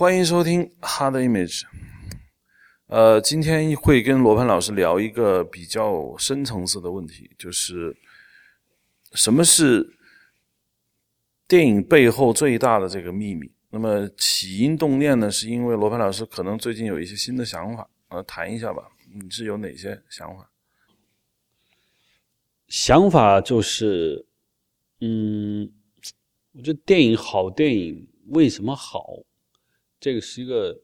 欢迎收听《Hard Image》。呃，今天会跟罗盘老师聊一个比较深层次的问题，就是什么是电影背后最大的这个秘密？那么起因动念呢，是因为罗盘老师可能最近有一些新的想法，呃，谈一下吧。你是有哪些想法？想法就是，嗯，我觉得电影好，电影为什么好？这个是一个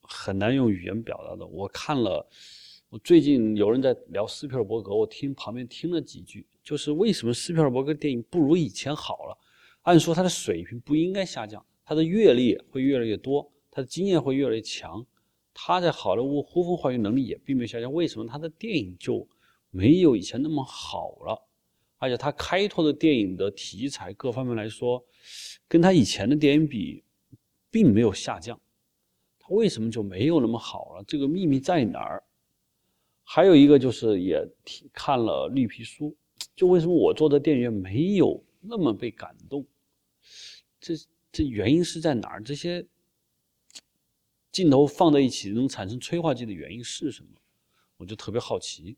很难用语言表达的。我看了，我最近有人在聊斯皮尔伯格，我听旁边听了几句，就是为什么斯皮尔伯格电影不如以前好了？按说他的水平不应该下降，他的阅历会越来越多，他的经验会越来越强。他在好莱坞呼风唤雨能力也并没有下降，为什么他的电影就没有以前那么好了？而且他开拓的电影的题材各方面来说，跟他以前的电影比，并没有下降。它为什么就没有那么好了？这个秘密在哪儿？还有一个就是也看了绿皮书，就为什么我做的电影院没有那么被感动？这这原因是在哪儿？这些。镜头放在一起能产生催化剂的原因是什么？我就特别好奇。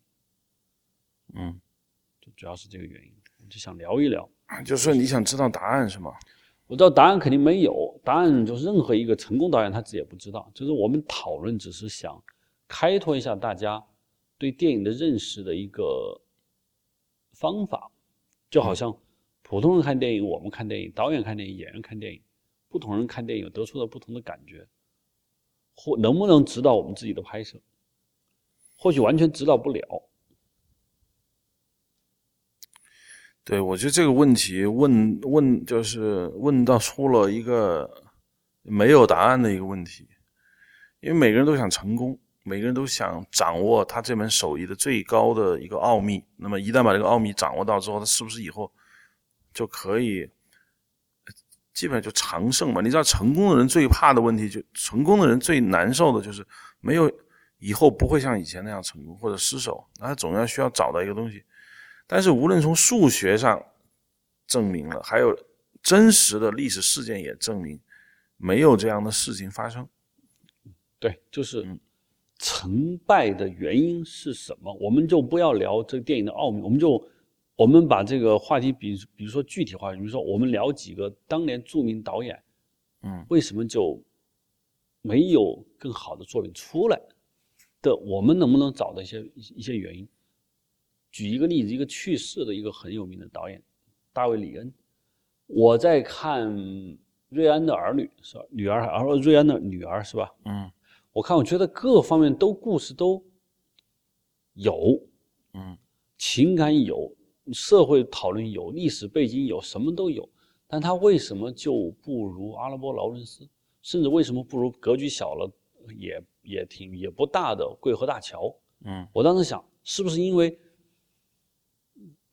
嗯，就主要是这个原因，我就想聊一聊。就是你想知道答案是吗？我知道答案肯定没有，答案就是任何一个成功导演他自己也不知道。就是我们讨论，只是想开拓一下大家对电影的认识的一个方法。就好像普通人看电影，我们看电影，导演看电影，演员看电影，不同人看电影得出了不同的感觉。或能不能指导我们自己的拍摄？或许完全指导不了。对，我觉得这个问题问问就是问到出了一个没有答案的一个问题，因为每个人都想成功，每个人都想掌握他这门手艺的最高的一个奥秘。那么一旦把这个奥秘掌握到之后，他是不是以后就可以？基本上就长胜嘛，你知道成功的人最怕的问题，就成功的人最难受的就是没有以后不会像以前那样成功或者失手，那他总要需要找到一个东西。但是无论从数学上证明了，还有真实的历史事件也证明，没有这样的事情发生。对，就是成败的原因是什么？我们就不要聊这个电影的奥秘，我们就。我们把这个话题，比比如说具体化，比如说我们聊几个当年著名导演，嗯，为什么就没有更好的作品出来？的，我们能不能找到一些一些原因？举一个例子，一个去世的一个很有名的导演，大卫·里恩。我在看瑞安的儿女是吧？女儿，而瑞安的女儿是吧？嗯，我看，我觉得各方面都故事都有，嗯，情感有。社会讨论有历史背景有什么都有，但他为什么就不如阿拉伯劳伦斯？甚至为什么不如格局小了也也挺也不大的桂河大桥？嗯，我当时想，是不是因为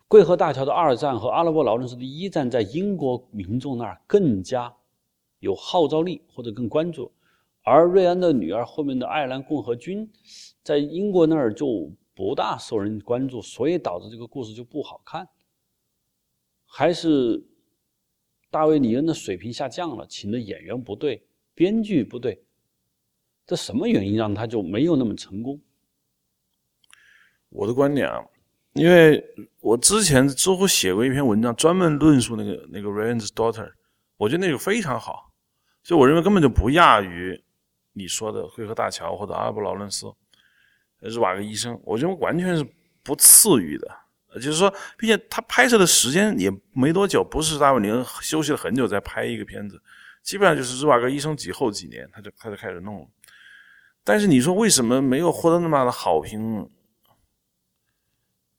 桂河大桥的二战和阿拉伯劳伦斯的一战在英国民众那儿更加有号召力或者更关注，而瑞安的女儿后面的爱尔兰共和军在英国那儿就。不大受人关注，所以导致这个故事就不好看。还是大卫·李恩的水平下降了，请的演员不对，编剧不对，这什么原因让他就没有那么成功？我的观点啊，因为我之前知乎写过一篇文章，专门论述那个那个《Ryan's Daughter》，我觉得那个非常好，所以我认为根本就不亚于你说的《灰河大桥》或者《阿布劳伦斯》。日瓦格医生，我觉得完全是不次于的。就是说，并且他拍摄的时间也没多久，不是大卫林休息了很久再拍一个片子，基本上就是日瓦格医生几后几年他就他就开始弄了。但是你说为什么没有获得那么大的好评？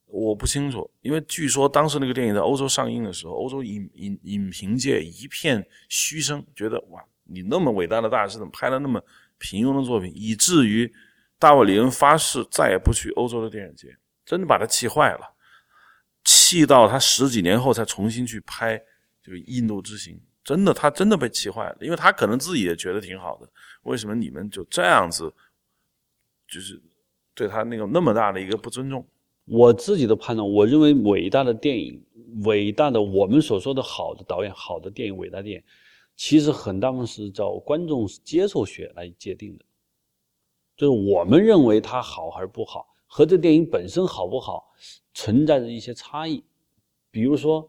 我不清楚，因为据说当时那个电影在欧洲上映的时候，欧洲影影影评界一片嘘声，觉得哇，你那么伟大的大师，怎么拍了那么平庸的作品，以至于。大卫·李恩发誓再也不去欧洲的电影节，真的把他气坏了，气到他十几年后才重新去拍这个《印度之行》。真的，他真的被气坏了，因为他可能自己也觉得挺好的。为什么你们就这样子，就是对他那个那么大的一个不尊重？我自己的判断，我认为伟大的电影，伟大的我们所说的好的导演，好的电影，伟大电影，其实很大部分是照观众接受学来界定的，就是我们认为它好还是不好，和这电影本身好不好存在着一些差异。比如说《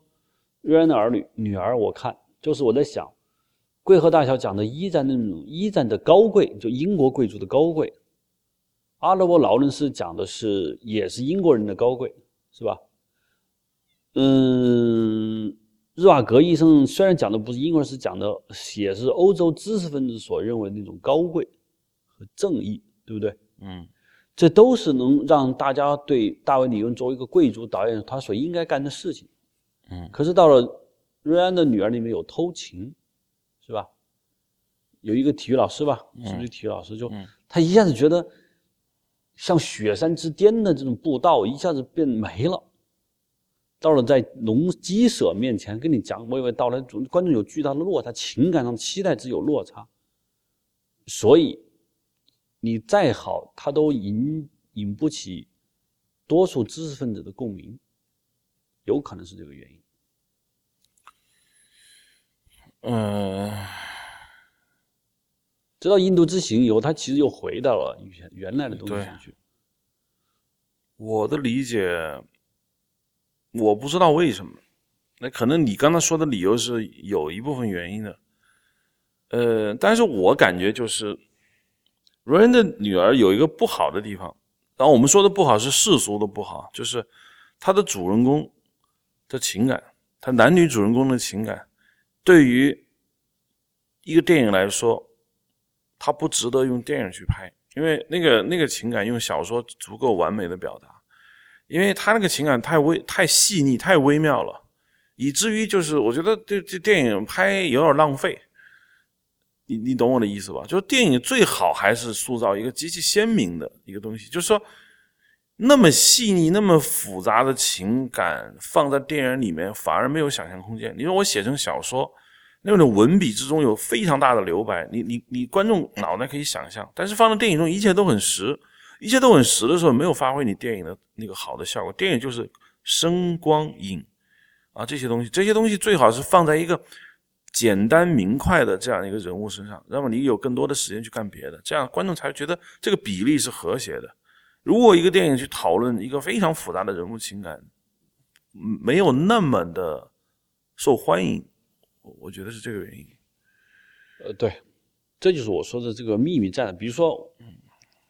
瑞安的儿女》女儿，我看就是我在想，贵和大桥讲的一战那种一战的高贵，就英国贵族的高贵；阿拉伯劳伦斯讲的是也是英国人的高贵，是吧？嗯，日瓦格医生虽然讲的不是英国人，是讲的也是欧洲知识分子所认为那种高贵和正义，对不对？嗯这都是能让大家对大卫·李恩作为一个贵族导演他所应该干的事情。嗯可是到了瑞安的女儿里面有偷情，是吧？有一个体育老师吧，是不是体育老师就、嗯他一下子觉得像雪山之巅的这种步道一下子变没了。到了在农鸡舍面前跟你讲，娓娓道来，观众有巨大的落差，情感上期待值有落差，所以你再好，它都引引不起多数知识分子的共鸣，有可能是这个原因。嗯、直到印度之行以后，他其实又回到了原原来的东西上去。我的理解，我不知道为什么。那可能你刚才说的理由是有一部分原因的，呃，但是我感觉就是，罗恩的女儿有一个不好的地方，然后我们说的不好是世俗的不好，就是他的主人公的情感，他男女主人公的情感，对于一个电影来说，它不值得用电影去拍，因为那个那个情感用小说足够完美的表达，因为他那个情感太微、太细腻、太微妙了，以至于就是我觉得这这电影拍有点浪费。你你懂我的意思吧？就是电影最好还是塑造一个极其鲜明的一个东西，就是说那么细腻、那么复杂的情感放在电影里面反而没有想象空间。你说我写成小说，那种文笔之中有非常大的留白，你你你观众脑袋可以想象，但是放到电影中一切都很实，一切都很实的时候，没有发挥你电影的那个好的效果。电影就是声光影啊这些东西，这些东西最好是放在一个简单明快的这样一个人物身上，那么你有更多的时间去干别的，这样观众才觉得这个比例是和谐的。如果一个电影去讨论一个非常复杂的人物情感，没有那么的受欢迎，我我觉得是这个原因。呃，对，这就是我说的这个秘密在哪。比如说，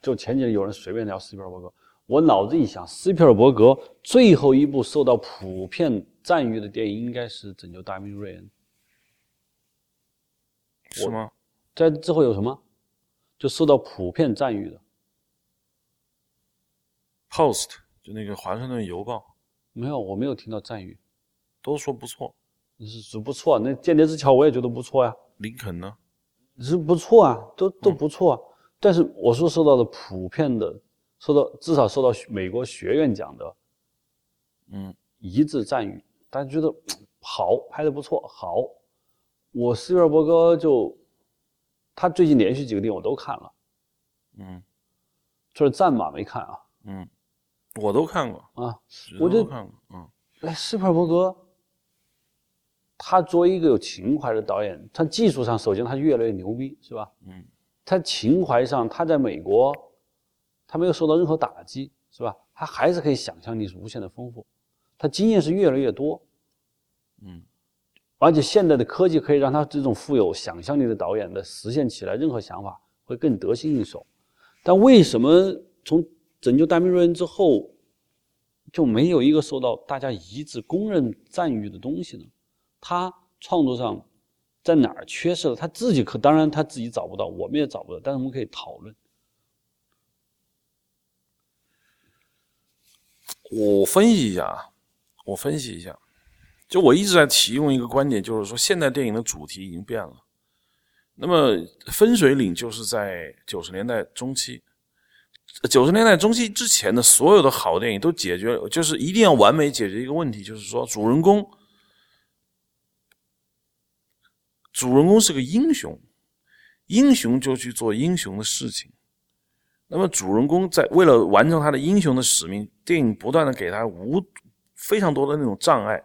就前几天有人随便聊斯皮尔伯格，我脑子一想，斯皮尔伯格最后一部受到普遍赞誉的电影应该是《拯救大兵瑞恩》。是吗？在之后有什么？就受到普遍赞誉的 Post 就那个华盛顿邮报没有？我没有听到赞誉，都说不错，是是不错。那《间谍之桥》我也觉得不错呀、林肯呢？是不错啊，都都不错啊。但是我说受到的普遍的，受到至少受到美国学院奖的嗯一致赞誉，大家觉得好，拍的不错，好。我斯皮尔伯格就他最近连续几个电影我都看了，嗯就是战马没看啊嗯，我都看过，啊。我就都看过，嗯哎，斯皮尔伯格，他作为一个有情怀的导演，他技术上首先他越来越牛逼，是吧？嗯他情怀上，他在美国，他没有受到任何打击，是吧？他还是可以想象力是无限的丰富，他经验是越来越多，嗯而且现代的科技可以让他这种富有想象力的导演的实现起来任何想法会更得心应手。但为什么从《拯救大兵瑞恩》之后就没有一个受到大家一致公认赞誉的东西呢？他创作上在哪儿缺失了？他自己可当然他自己找不到，我们也找不到，但是我们可以讨论。我分析一下啊，我分析一下，就我一直在提用一个观点，就是说现代电影的主题已经变了。那么分水岭就是在九十年代中期，九十年代中期之前的所有的好电影都解决，就是一定要完美解决一个问题，就是说主人公，主人公是个英雄，英雄就去做英雄的事情。那么主人公在为了完成他的英雄的使命，电影不断的给他无非常多的那种障碍，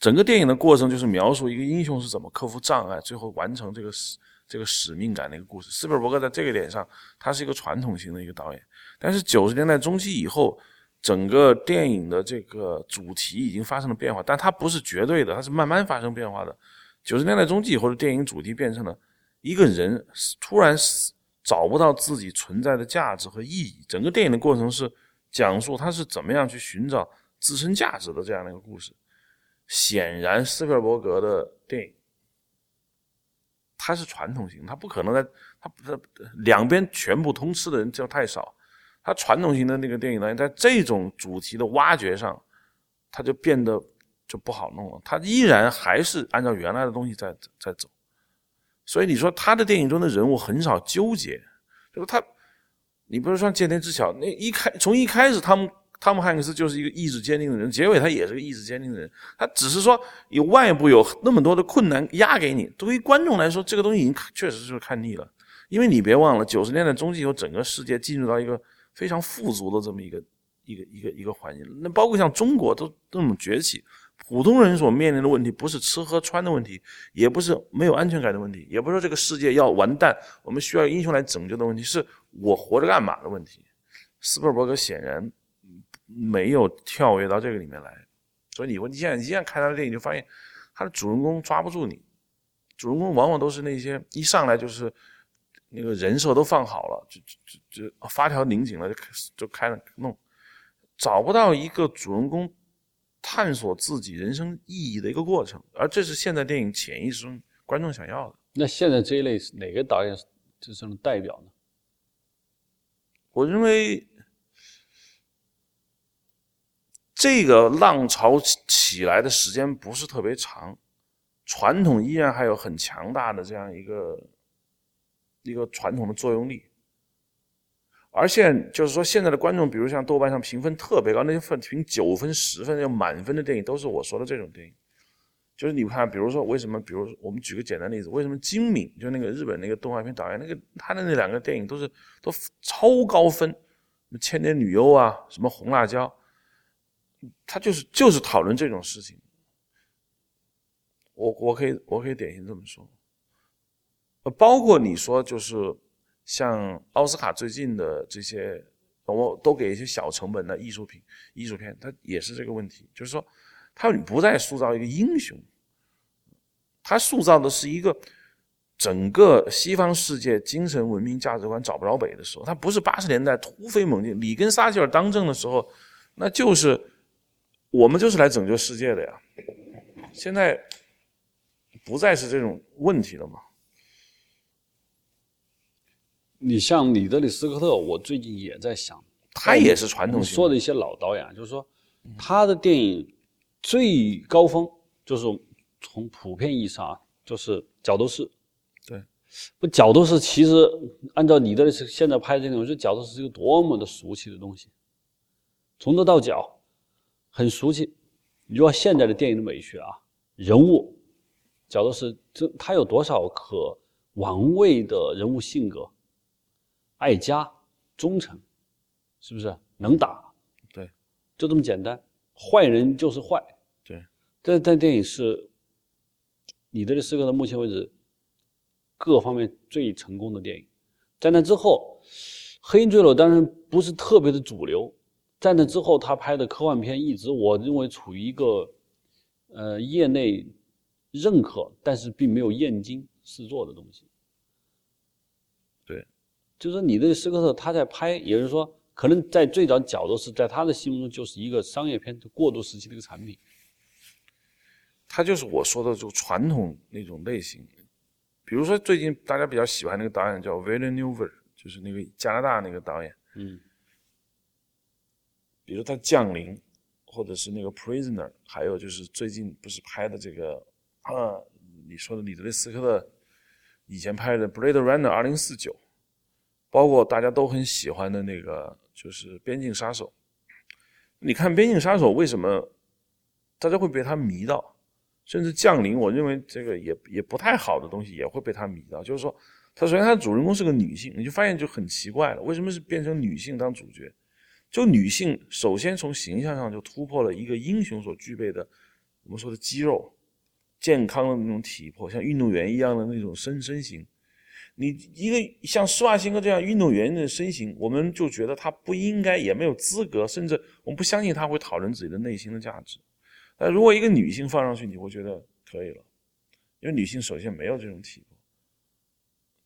整个电影的过程就是描述一个英雄是怎么克服障碍，最后完成这个使这个使命感的一个故事。斯皮尔伯格在这个点上，他是一个传统型的一个导演，但是九十年代中期以后，整个电影的这个主题已经发生了变化，但它不是绝对的，它是慢慢发生变化的。九十年代中期以后的电影主题变成了一个人突然找不到自己存在的价值和意义，整个电影的过程是讲述他是怎么样去寻找自身价值的这样的一个故事。显然，斯皮尔伯格的电影，他是传统型，他不可能在他他两边全部通吃的人就太少。他传统型的那个电影呢，在这种主题的挖掘上，他就变得就不好弄了。他依然还是按照原来的东西在在走。所以你说他的电影中的人物很少纠结，就是他，你不是说《剑天之桥》那一开从一开始他们。汤姆汉克斯就是一个意志坚定的人，结尾他也是个意志坚定的人。他只是说有外部有那么多的困难压给你，对于观众来说，这个东西已经确实是看腻了。因为你别忘了，九十年代中期以后，整个世界进入到一个非常富足的这么一个一个一个一个环境。那包括像中国都这么崛起，普通人所面临的问题不是吃喝穿的问题，也不是没有安全感的问题，也不是说这个世界要完蛋，我们需要英雄来拯救的问题，是我活着干嘛的问题。斯皮尔伯格显然。没有跳跃到这个里面来，所以你问你现在一旦看他的电影，就发现他的主人公抓不住你，主人公往往都是那些一上来就是那个人设都放好了，就就就发条拧紧了就开始就开了弄，找不到一个主人公探索自己人生意义的一个过程，而这是现在电影潜意识中观众想要的。那现在这一类哪个导演是这种代表呢？我认为。这个浪潮起来的时间不是特别长，传统依然还有很强大的这样一个一个传统的作用力。而现就是说，现在的观众，比如像豆瓣上评分特别高，那些分评九分、十分、要满分的电影，都是我说的这种电影。就是你看，比如说为什么？比如我们举个简单例子，为什么金敏就那个日本那个动画片导演，那个他的那两个电影都是都超高分，什么《千年女优》啊，什么《红辣椒》。他就是就是讨论这种事情，我我可以我可以典型这么说，包括你说就是像奥斯卡最近的这些，我都给一些小成本的艺术品艺术片，它也是这个问题，就是说，它不再塑造一个英雄，他塑造的是一个整个西方世界精神文明价值观找不着北的时候，他不是八十年代突飞猛进，里根撒切尔当政的时候，那就是。我们就是来拯救世界的呀！现在不再是这种问题了嘛？你像里德里斯科特，我最近也在想，他也是传统说的一些老导演，就是说他的电影最高峰就是从普遍意义上啊，就是角斗士。对，不角斗士其实按照里德里斯现在拍的这种，我觉得角斗士是一个多么的俗气的东西，从头到脚。很俗气，你说现在的电影的美学啊，人物，角斗士这，他有多少可玩味的人物性格？爱家、忠诚，是不是能打？对，就这么简单。坏人就是坏。对，这这电影是，你的这四个到目前为止各方面最成功的电影。在那之后，《黑鹰坠落》当然不是特别的主流。在那之后，他拍的科幻片一直我认为处于一个，呃，业内认可，但是并没有验金试做的东西。对，就是你这个斯科特他在拍，也就是说，可能在最早角度是在他的心目中就是一个商业片的过渡时期的一个产品。他就是我说的就传统那种类型，比如说最近大家比较喜欢那个导演叫 Villeneuve，就是那个加拿大那个导演。嗯。比如他降临，或者是那个 Prisoner，还有就是最近不是拍的这个啊，你说的李德利斯科特以前拍的 Blade Runner 二零四九，包括大家都很喜欢的那个就是边境杀手。你看边境杀手为什么大家会被他迷到？甚至降临，我认为这个也也不太好的东西也会被他迷到。就是说，他首先他的主人公是个女性，你就发现就很奇怪了，为什么是变成女性当主角？就女性首先从形象上就突破了一个英雄所具备的我们说的肌肉，健康的那种体魄，像运动员一样的那种身身形。你一个像施瓦辛格这样运动员的身形，我们就觉得他不应该，也没有资格，甚至我们不相信他会讨论自己的内心的价值。但如果一个女性放上去，你会觉得可以了，因为女性首先没有这种体魄。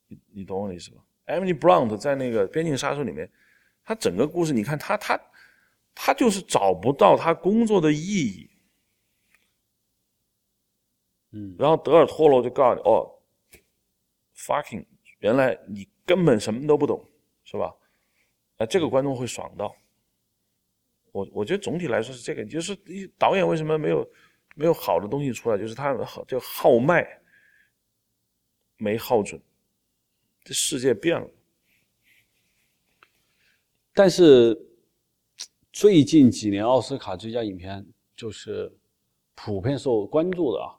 你你懂我的意思吧？Emily Blunt 在那个《边境杀手》里面，她整个故事，你看她她她就是找不到她工作的意义。嗯，然后德尔托罗就告诉你，哦，fucking，原来你根本什么都不懂，是吧？啊，这个观众会爽到。我我觉得总体来说是这个，就是导演为什么没有没有好的东西出来，就是他好就号脉没号准，这世界变了。但是最近几年奥斯卡最佳影片就是普遍受关注的啊，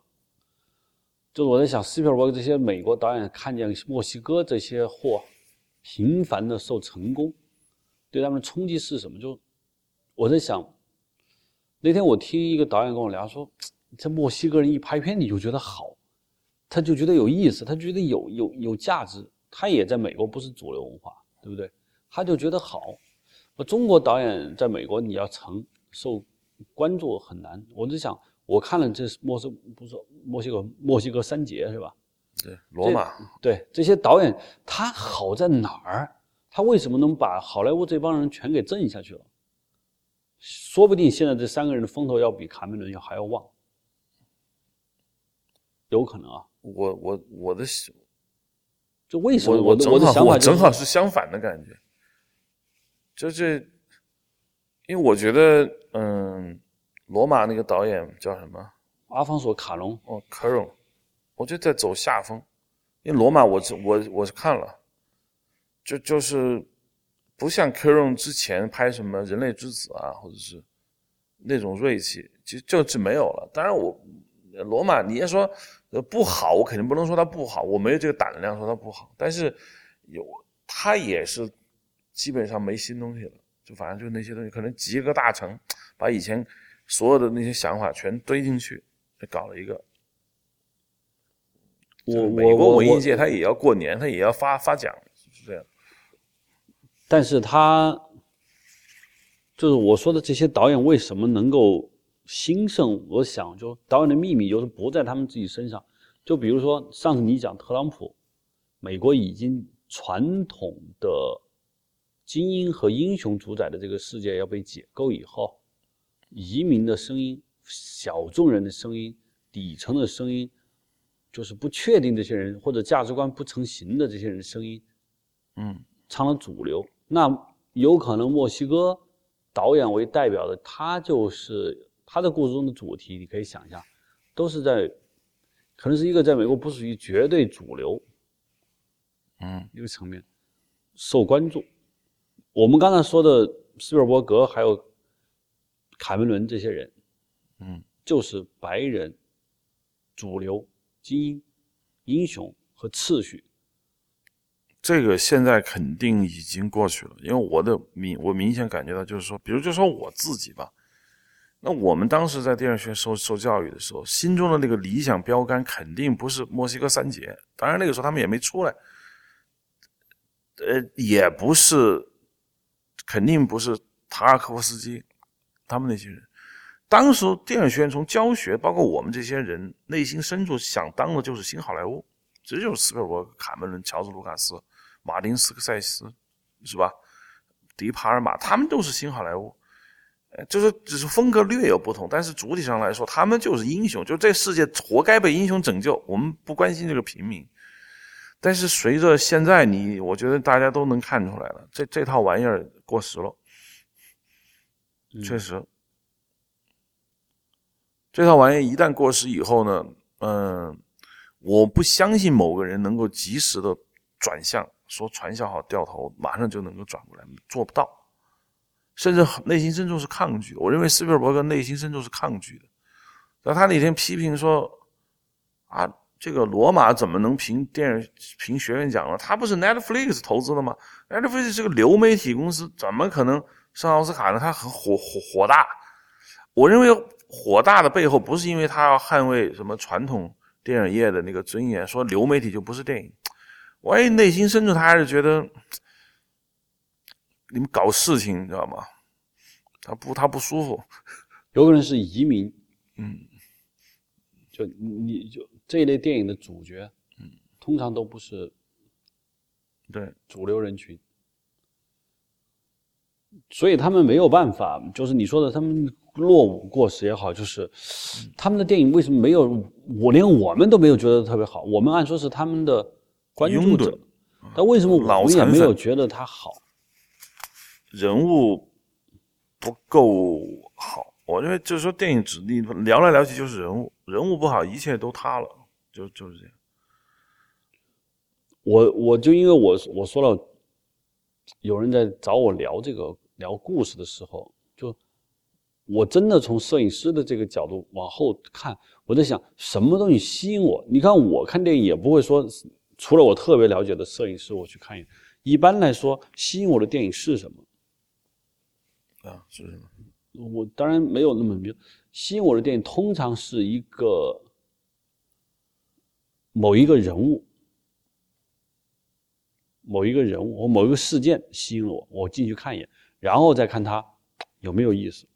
就是我在想，斯皮尔伯格这些美国导演看见墨西哥这些货频繁的受成功，对他们的冲击是什么？就我在想，那天我听一个导演跟我聊说，这墨西哥人一拍片你就觉得好，他就觉得有意思，他觉得有有有价值，他也在美国不是主流文化，对不对？他就觉得好。中国导演在美国你要成受关注很难。我就想，我看了这是墨西不是墨西哥墨西哥三杰是吧？对，罗马。对这些导演，他好在哪儿？他为什么能把好莱坞这帮人全给震下去了？说不定现在这三个人的风头要比卡梅伦要还要旺，有可能啊。我我我的就为什么我的我的想法正好是相反的感觉。就是，因为我觉得，嗯，罗马那个导演叫什么？阿方索·卡隆。哦，卡隆，我觉得在走下风。因为罗马，我我我是看了，就就是不像科隆之前拍什么《人类之子》啊，或者是那种锐气，其实就是没有了。当然，我罗马，你要说不好，我肯定不能说它不好，我没有这个胆量说它不好。但是有，它也是。基本上没新东西了，就反正就那些东西，可能集个大成，把以前所有的那些想法全堆进去，搞了一个。我美国文艺界他也要过年，他也要发发奖，是这样。但是他就是我说的这些导演为什么能够兴盛？我想，就导演的秘密就是不在他们自己身上。就比如说上次你讲特朗普，美国已经传统的。精英和英雄主宰的这个世界要被解构以后，移民的声音、小众人的声音、底层的声音，就是不确定这些人或者价值观不成型的这些人的声音，嗯，成了主流。那有可能墨西哥导演为代表的，他就是他的故事中的主题，你可以想一下，都是在可能是一个在美国不属于绝对主流，嗯，一个层面受关注。我们刚才说的斯皮尔伯格还有卡梅伦这些人，嗯，就是白人主流精英英雄和次序。这个现在肯定已经过去了，因为我的明我明显感觉到，就是说，比如就说我自己吧，那我们当时在电影学院受受教育的时候，心中的那个理想标杆肯定不是墨西哥三杰，当然那个时候他们也没出来，呃，也不是。肯定不是塔尔科夫斯基，他们那些人。当时电影学院从教学，包括我们这些人内心深处想当的就是新好莱坞，这就是斯皮尔伯格、卡梅伦、乔治·卢卡斯、马丁·斯科塞斯，是吧？迪帕尔玛，他们都是新好莱坞。就是只是风格略有不同，但是主体上来说，他们就是英雄，就这世界活该被英雄拯救。我们不关心这个平民。但是随着现在你，我觉得大家都能看出来了，这这套玩意儿过时了，确实，这套玩意一旦过时以后呢，嗯，我不相信某个人能够及时的转向，说传销好掉头，马上就能够转过来，做不到，甚至内心深处是抗拒。我认为斯皮尔伯格内心深处是抗拒的，那他那天批评说，啊。这个罗马怎么能评电影评学院奖呢？他不是 Netflix 投资的吗？Netflix 是个流媒体公司，怎么可能上奥斯卡呢？他很火火火大。我认为火大的背后不是因为他要捍卫什么传统电影业的那个尊严，说流媒体就不是电影。我也内心深处他还是觉得你们搞事情，你知道吗？他不，他不舒服。有可能是移民，嗯，就你就这一类电影的主角，嗯，通常都不是对主流人群，所以他们没有办法，就是你说的他们落伍过时也好，就是他们的电影为什么没有我连我们都没有觉得特别好？我们按说是他们的关注者，但为什么我脑们也没有觉得他好？人物不够好。我认为就是说，电影只你聊来聊去就是人物，人物不好，一切都塌了，就就是这样。我我就因为我我说了，有人在找我聊这个聊故事的时候，就我真的从摄影师的这个角度往后看，我在想什么东西吸引我？你看我看电影也不会说，除了我特别了解的摄影师我去看一眼，一般来说吸引我的电影是什么？啊，是什么？我当然没有那么明，吸引我的电影通常是一个某一个人物。某一个人物或某一个事件吸引了我，我进去看一眼，然后再看他 有没有意思。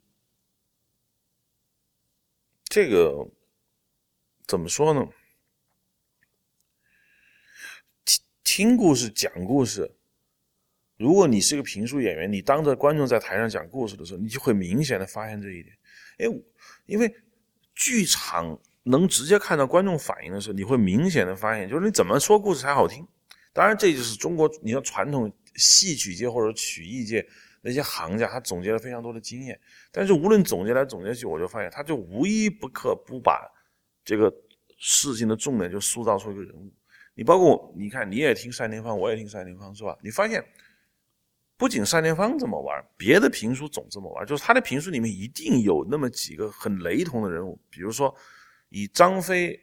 这个怎么说呢？听听故事、讲故事，如果你是个评书演员，你当着观众在台上讲故事的时候，你就会明显的发现这一点。哎，因为剧场能直接看到观众反应的时候，你会明显的发现，就是你怎么说故事才好听。当然，这就是中国你说传统戏曲界或者曲艺界那些行家，他总结了非常多的经验。但是无论总结来总结去，我就发现他就无一不可不把这个事情的重点就塑造出一个人物。你包括你看，你也听单田芳，我也听单田芳，是吧？你发现不仅单田芳这么玩，别的评书总这么玩，就是他的评书里面一定有那么几个很雷同的人物，比如说以张飞。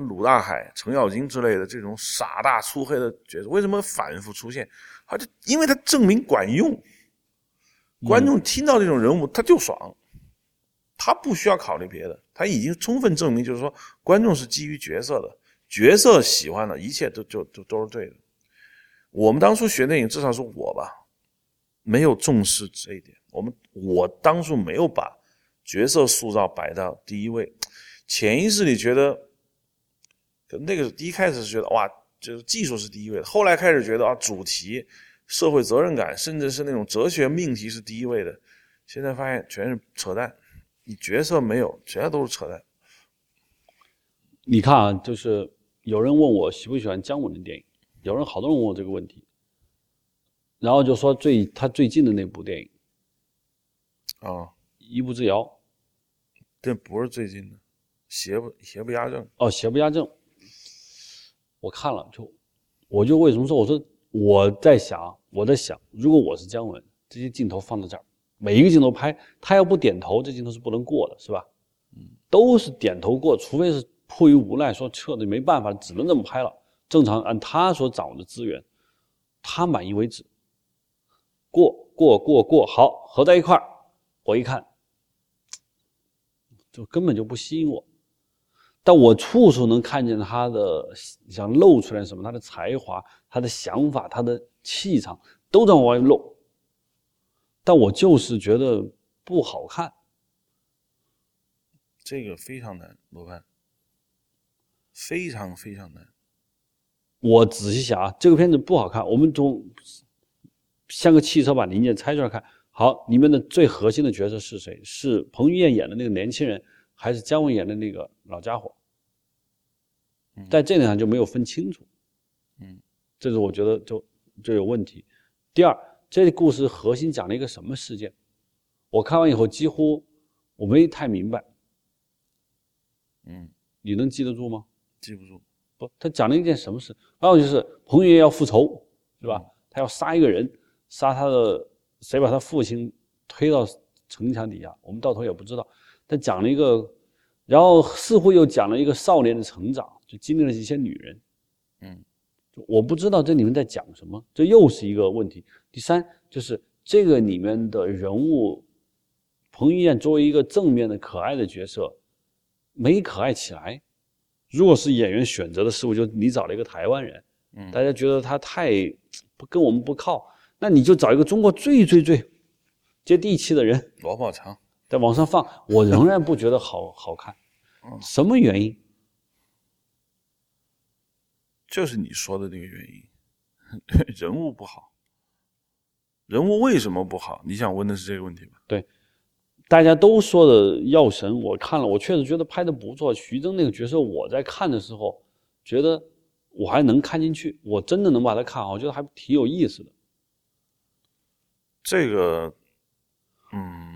鲁大海、程咬金之类的这种傻大粗黑的角色，为什么反复出现？他就因为他证明管用，观众听到这种人物他就爽，他不需要考虑别的，他已经充分证明，就是说观众是基于角色的，角色喜欢的一切都就都都是对的。我们当初学电影，至少是我吧，没有重视这一点。我们我当初没有把角色塑造摆到第一位，潜意识里觉得。那个第一开始是觉得哇，就是技术是第一位的，后来开始觉得啊，主题、社会责任感，甚至是那种哲学命题是第一位的。现在发现全是扯淡，你角色没有，其他都是扯淡。你看啊，就是有人问我喜不喜欢姜文的电影，有人好多人问我这个问题，然后就说最他最近的那部电影啊，《一步之遥》，这不是最近的，邪不邪不压正哦，邪不压正。我看了，就我就为什么说我说我在想我在想，如果我是姜文，这些镜头放在这儿，每一个镜头拍，他要不点头，这镜头是不能过的，是吧？嗯，都是点头过，除非是迫于无奈，说撤的没办法，只能这么拍了。正常按他所掌握的资源，他满意为止。过过过过，好合在一块儿，我一看，就根本就不吸引我。但我处处能看见他的想露出来什么，他的才华、他的想法、他的气场都在往外露，但我就是觉得不好看。这个非常难，罗盘，非常非常难。我仔细想啊，这个片子不好看，我们从像个汽车把零件拆出来看，好，里面的最核心的角色是谁？是彭于晏演的那个年轻人。还是姜文演的那个老家伙，在这点上就没有分清楚，嗯，这是我觉得就就有问题。第二，这故事核心讲了一个什么事件？我看完以后几乎我没太明白，嗯，你能记得住吗？记不住。不，他讲了一件什么事？还有就是彭于晏要复仇，是吧？他要杀一个人，杀他的谁把他父亲推到城墙底下？我们到头也不知道。他讲了一个，然后似乎又讲了一个少年的成长，就经历了一些女人，嗯，我不知道这里面在讲什么，这又是一个问题。第三就是这个里面的人物彭于晏作为一个正面的可爱的角色，没可爱起来。如果是演员选择的事物，就你找了一个台湾人，嗯大家觉得他太不跟我们不靠，那你就找一个中国最最最接地气的人罗宝强，在往上放，我仍然不觉得好 好看。什么原因？就是你说的那个原因，人物不好。人物为什么不好？你想问的是这个问题吧？对大家都说的《药神》，我看了，我确实觉得拍的不错。徐峥那个角色，我在看的时候觉得我还能看进去，我真的能把它看好，我觉得还挺有意思的。这个，嗯，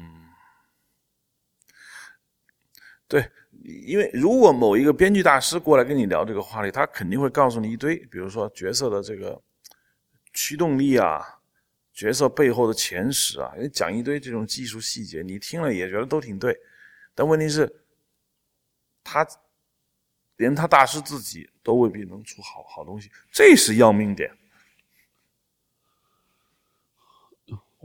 对，因为如果某一个编剧大师过来跟你聊这个话题，他肯定会告诉你一堆，比如说角色的这个驱动力啊，角色背后的前史啊，讲一堆这种技术细节，你听了也觉得都挺对。但问题是，他连他大师自己都未必能出好好东西，这是要命点。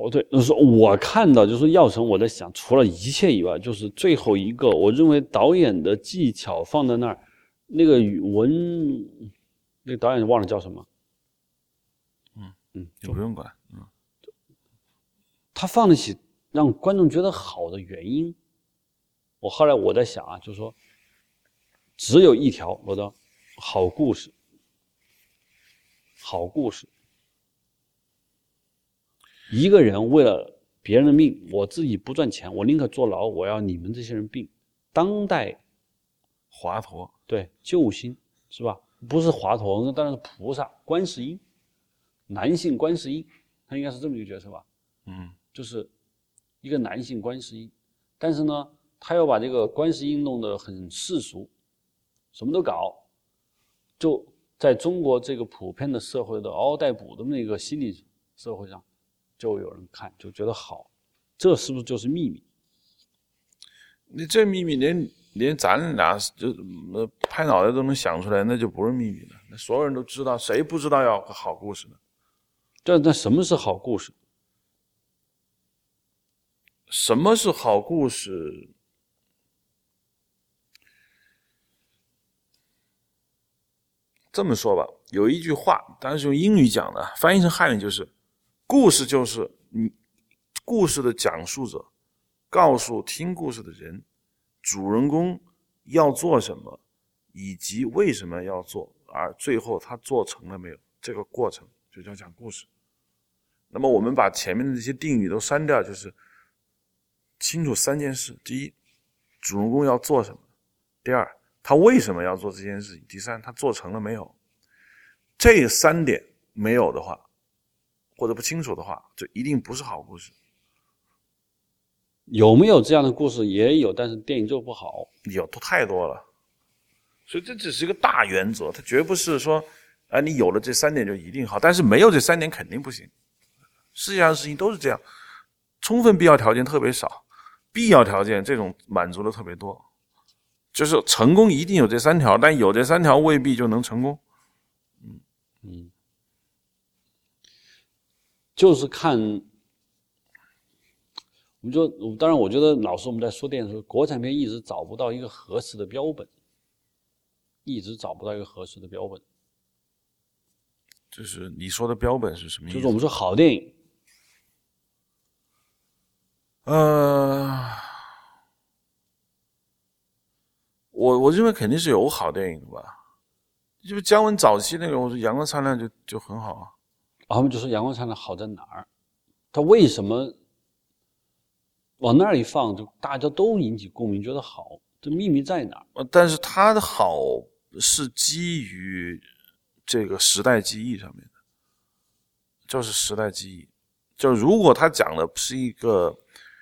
哦，对，就是我看到就是《药神》，我在想，除了一切以外，就是最后一个，我认为导演的技巧放在那儿，那个语文，那个导演忘了叫什么，嗯嗯，你不用管，嗯，他放得起让观众觉得好的原因，我后来我在想啊，就是说，只有一条，我的，好故事，好故事。一个人为了别人的命，我自己不赚钱，我宁可坐牢，我要你们这些人病。当代华佗，对救星是吧？不是华佗，那当然是菩萨，观世音，男性观世音，他应该是这么一个角色吧？嗯就是一个男性观世音，但是呢，他要把这个观世音弄得很世俗，什么都搞，就在中国这个普遍的社会的嗷嗷待哺的那个心理社会上，就有人看就觉得好，这是不是就是秘密？你这秘密连连咱俩就呃拍脑袋都能想出来，那就不是秘密了。那所有人都知道，谁不知道要个好故事呢？这那什么是好故事？什么是好故事？这么说吧，有一句话，当然是用英语讲的，翻译成汉语就是：故事就是你故事的讲述者告诉听故事的人，主人公要做什么，以及为什么要做，而最后他做成了没有，这个过程就叫讲故事。那么我们把前面的这些定语都删掉，就是清楚三件事：第一，主人公要做什么；第二，他为什么要做这件事情；第三，他做成了没有。这三点没有的话，或者不清楚的话，就一定不是好故事。有没有这样的故事？也有，但是电影做不好。有都太多了，所以这只是一个大原则，它绝不是说，啊，你有了这三点就一定好，但是没有这三点肯定不行。世界上的事情都是这样，充分必要条件特别少，必要条件这种满足的特别多。就是成功一定有这三条，但有这三条未必就能成功。嗯嗯，就是看，我们就当然，我觉得老师我们在说电影的时候，国产片一直找不到一个合适的标本，一直找不到一个合适的标本。就是你说的标本是什么意思？就是我们说好电影，呃，我我认为肯定是有好电影的吧。就是姜文早期那个，我说《阳光灿烂就》就很好啊。他们就说《阳光灿烂》好在哪儿？他为什么往那儿一放，就大家都引起共鸣，觉得好？这秘密在哪儿？呃，但是它的好是基于这个时代记忆上面的，就是时代记忆。就如果他讲的是一个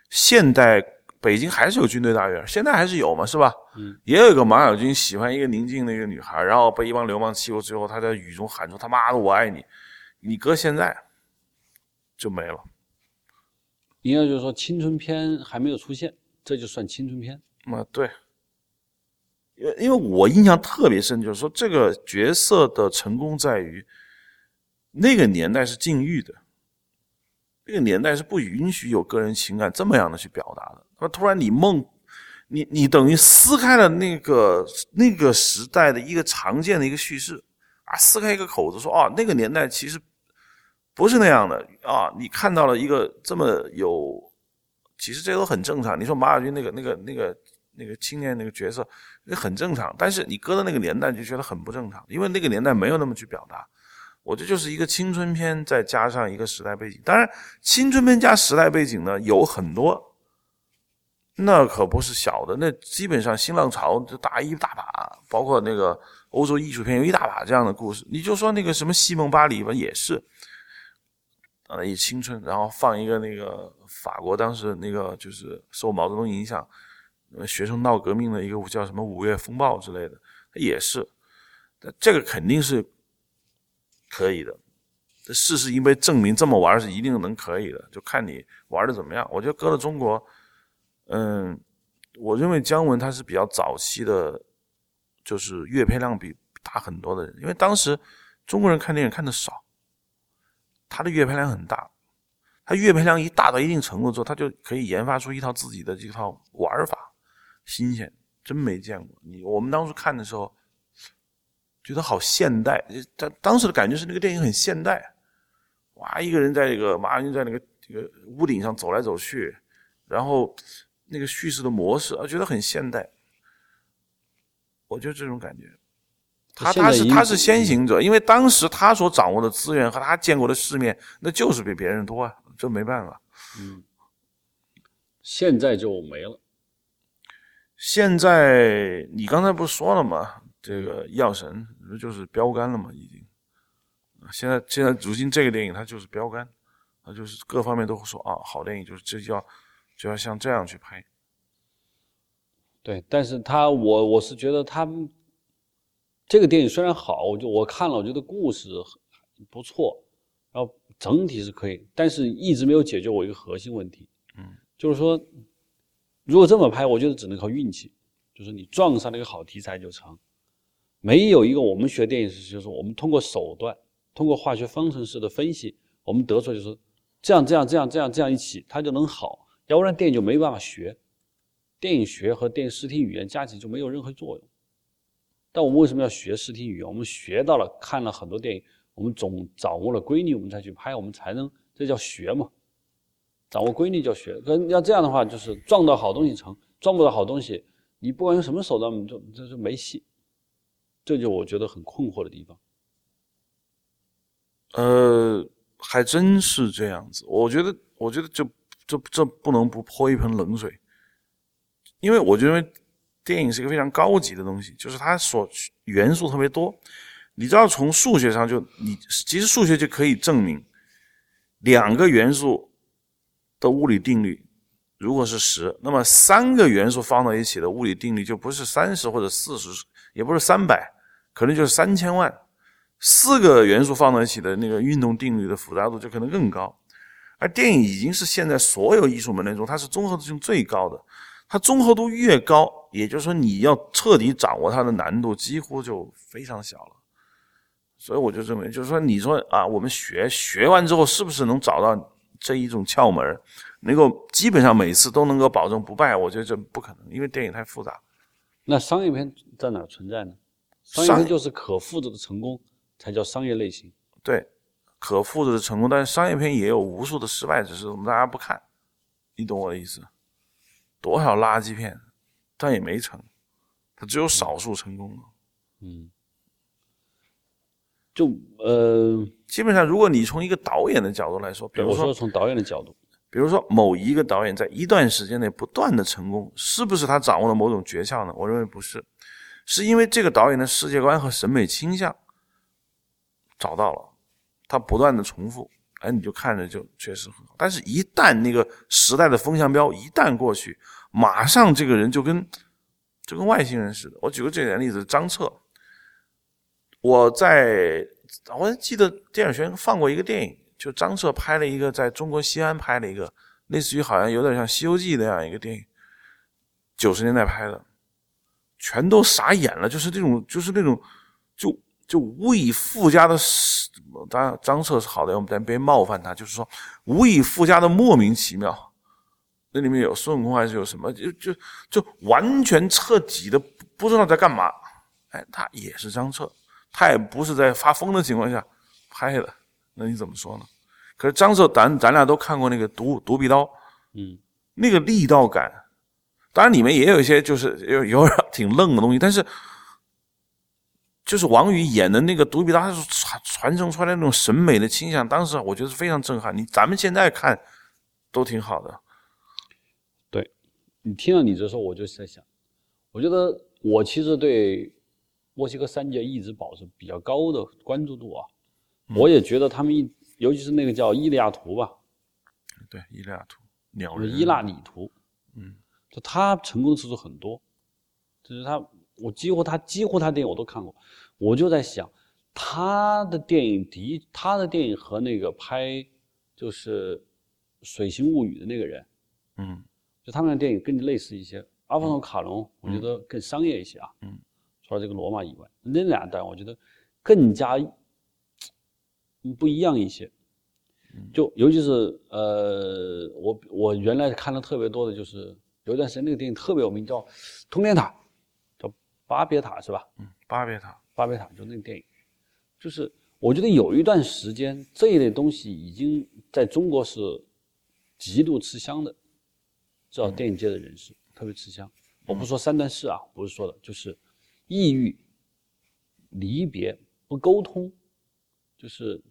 现代北京，还是有军队大院，现在还是有嘛，是吧？嗯，也有一个马小军喜欢一个宁静的一个女孩，然后被一帮流氓欺负，最后他在雨中喊出“他妈的我爱你”，你搁现在就没了。应该就是说青春片还没有出现，这就算青春片。啊，对，因为因为我印象特别深，就是说这个角色的成功在于那个年代是禁欲的，那个年代是不允许有个人情感这么样的去表达的，那么突然你梦，你你等于撕开了那个那个时代的一个常见的一个叙事啊，撕开一个口子说哦，那个年代其实不是那样的啊，你看到了一个这么有，其实这都很正常。你说马尔军那个那个那个那个青年那个角色，那很正常，但是你搁到那个年代就觉得很不正常，因为那个年代没有那么去表达。我这就是一个青春片，再加上一个时代背景。当然，青春片加时代背景呢，有很多，那可不是小的。那基本上新浪潮就大一大把，包括那个欧洲艺术片有一大把这样的故事。你就说那个什么《西蒙巴黎》吧，也是，啊，以青春，然后放一个那个法国当时那个就是受毛泽东影响，学生闹革命的一个叫什么《五月风暴》之类的，也是。这个肯定是。可以的，这事实因为证明，这么玩是一定能可以的，就看你玩的怎么样。我觉得搁到中国，嗯我认为姜文他是比较早期的，就是阅片量比大很多的人，因为当时中国人看电影看的少，他的阅片量很大，他阅片量一大到一定程度之后，他就可以研发出一套自己的这套玩法，新鲜，真没见过。你我们当初看的时候。觉得好现代，当当时的感觉是那个电影很现代，哇，一个人在这个马云在那个这个屋顶上走来走去，然后那个叙事的模式啊，觉得很现代。我就这种感觉，他他是他是先行者，因为当时他所掌握的资源和他见过的世面，那就是比别人多啊，这没办法。嗯，现在就没了。现在你刚才不是说了吗？这个药神不就是标杆了吗？已经，现在现在如今这个电影它就是标杆，它就是各方面都会说啊，好电影就是这就要就要像这样去拍。对，但是他我我是觉得他这个电影虽然好，我就我看了，我觉得故事不错，然后整体是可以，但是一直没有解决我一个核心问题，嗯，就是说如果这么拍，我觉得只能靠运气，就是你撞上了一个好题材就成。没有一个我们学电影是，就是我们通过手段，通过化学方程式的分析，我们得出就是这样这样这样这样这样一起，它就能好。要不然电影就没办法学，电影学和电影视听语言加起就没有任何作用。但我们为什么要学视听语言？我们学到了，看了很多电影，我们总掌握了规律，我们再去拍，我们才能这叫学嘛。掌握规律叫学。跟要这样的话，就是撞到好东西成，撞不到好东西，你不管用什么手段，就这就没戏。这就我觉得很困惑的地方。呃，还真是这样子。我觉得，我觉得就这这不能不泼一盆冷水，因为我觉得电影是一个非常高级的东西，就是它所元素特别多。你知道，从数学上就你其实数学就可以证明，两个元素的物理定律如果是十，那么三个元素放到一起的物理定律就不是三十或者四十，也不是三百。可能就是三千万，四个元素放在一起的那个运动定律的复杂度就可能更高，而电影已经是现在所有艺术门类中它是综合性最高的，它综合度越高，也就是说你要彻底掌握它的难度几乎就非常小了。所以我就认为，就是说你说啊，我们学学完之后是不是能找到这一种窍门，能够基本上每次都能够保证不败？我觉得这不可能，因为电影太复杂。那商业片在哪存在呢？商业片就是可复制的成功，才叫商业类型。对，可复制的成功，但是商业片也有无数的失败，只是我们大家不看。你懂我的意思？多少垃圾片，但也没成，它只有少数成功了。嗯，就呃，基本上，如果你从一个导演的角度来说，比如说从导演的角度，比如说某一个导演在一段时间内不断的成功，是不是他掌握了某种诀窍呢？我认为不是。是因为这个导演的世界观和审美倾向找到了，他不断的重复，哎，你就看着就确实很好。但是，一旦那个时代的风向标一旦过去，马上这个人就跟就跟外星人似的。我举个最简单例子，张彻，我在我记得电影学院放过一个电影，就张彻拍了一个在中国西安拍了一个类似于好像有点像《西游记》那样一个电影，九十年代拍的。全都傻眼了，就是这种，就是那种，就就无以复加的，当然张彻是好的，我们咱别冒犯他，就是说无以复加的莫名其妙，那里面有孙悟空还是有什么？就就就完全彻底的不知道在干嘛。哎，他也是张彻，他也不是在发疯的情况下拍的。那你怎么说呢？可是张彻，咱咱俩都看过那个《独独臂刀》，嗯，那个力道感，当然里面也有一些就是有有点挺愣的东西，但是就是王宇演的那个独臂刀，他传传承出来的那种审美的倾向，当时我觉得是非常震撼。你咱们现在看都挺好的。对，你听到你这说，我就在想，我觉得我其实对墨西哥三杰一直保持比较高的关注度啊。我也觉得他们一，尤其是那个叫伊利亚图吧，对，伊利亚图，鸟人，伊纳里图，嗯，就他成功的次数很多，就是他，我几乎他几乎他电影我都看过，我就在想，他的电影的他的电影和那个拍就是《水形物语》的那个人，嗯就他们的电影更类似一些。阿方索卡隆，我觉得更商业一些啊，嗯，除了这个罗马以外，那两段我觉得更加嗯不一样一些。就尤其是呃，我我原来看的特别多的就是有一段时间那个电影特别有名，叫《通天塔》，叫《巴别塔》是吧？嗯，巴别塔，巴别塔就那个电影，就是我觉得有一段时间这一类东西已经在中国是极度吃香的，至少电影界的人士特别吃香。我不说三段式啊，不是说的，就是抑郁、离别、不沟通，就是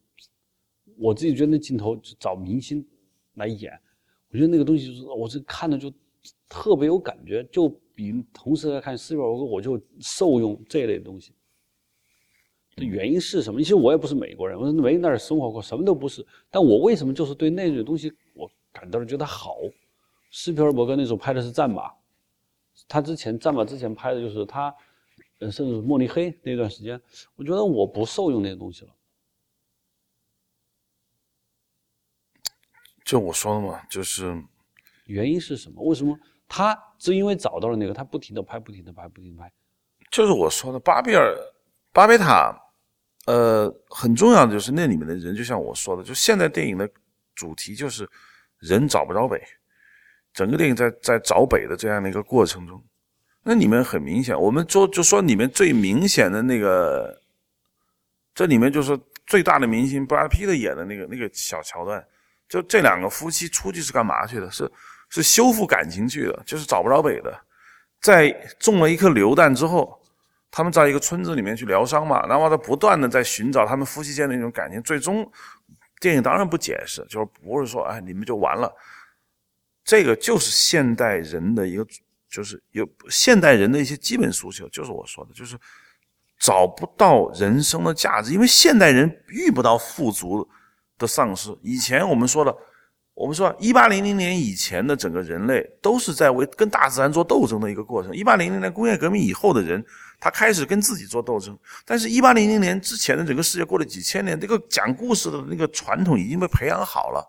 我自己觉得那镜头就找明星来演，我觉得那个东西就是我这看的就特别有感觉，就比同时在看斯皮尔伯格，我就受用这一类的东西。的原因是什么？其实我也不是美国人，我没那儿生活过，什么都不是。但我为什么就是对那种东西我感到了觉得好？斯皮尔伯格那时候拍的是《战马》，他之前《战马》之前拍的就是他，呃，甚至是慕尼黑那段时间，我觉得我不受用那些东西了。就我说的嘛，就是原因是什么？为什么他就因为找到了那个，他不停的拍，不停的拍，不停的拍。就是我说的巴比尔巴别塔，呃，很重要的就是那里面的人，就像我说的，就现在电影的主题就是人找不着北，整个电影在在找北的这样的一个过程中，那里面很明显，我们说就说里面最明显的那个，这里面就是最大的明星布拉皮特演的那个那个小桥段，就这两个夫妻出去是干嘛去的？是是修复感情去的，就是找不着北的。在中了一颗流弹之后，他们在一个村子里面去疗伤嘛，然后他不断的在寻找他们夫妻间的那种感情。最终，电影当然不解释，就是不是说哎你们就完了，这个就是现代人的一个，就是有现代人的一些基本诉求，就是我说的，就是找不到人生的价值，因为现代人遇不到富足的丧失。以前我们说了。我们说，一八零零年以前的整个人类都是在为跟大自然做斗争的一个过程。一八零零年工业革命以后的人，他开始跟自己做斗争。但是，一八零零年之前的整个世界过了几千年，这个讲故事的那个传统已经被培养好了。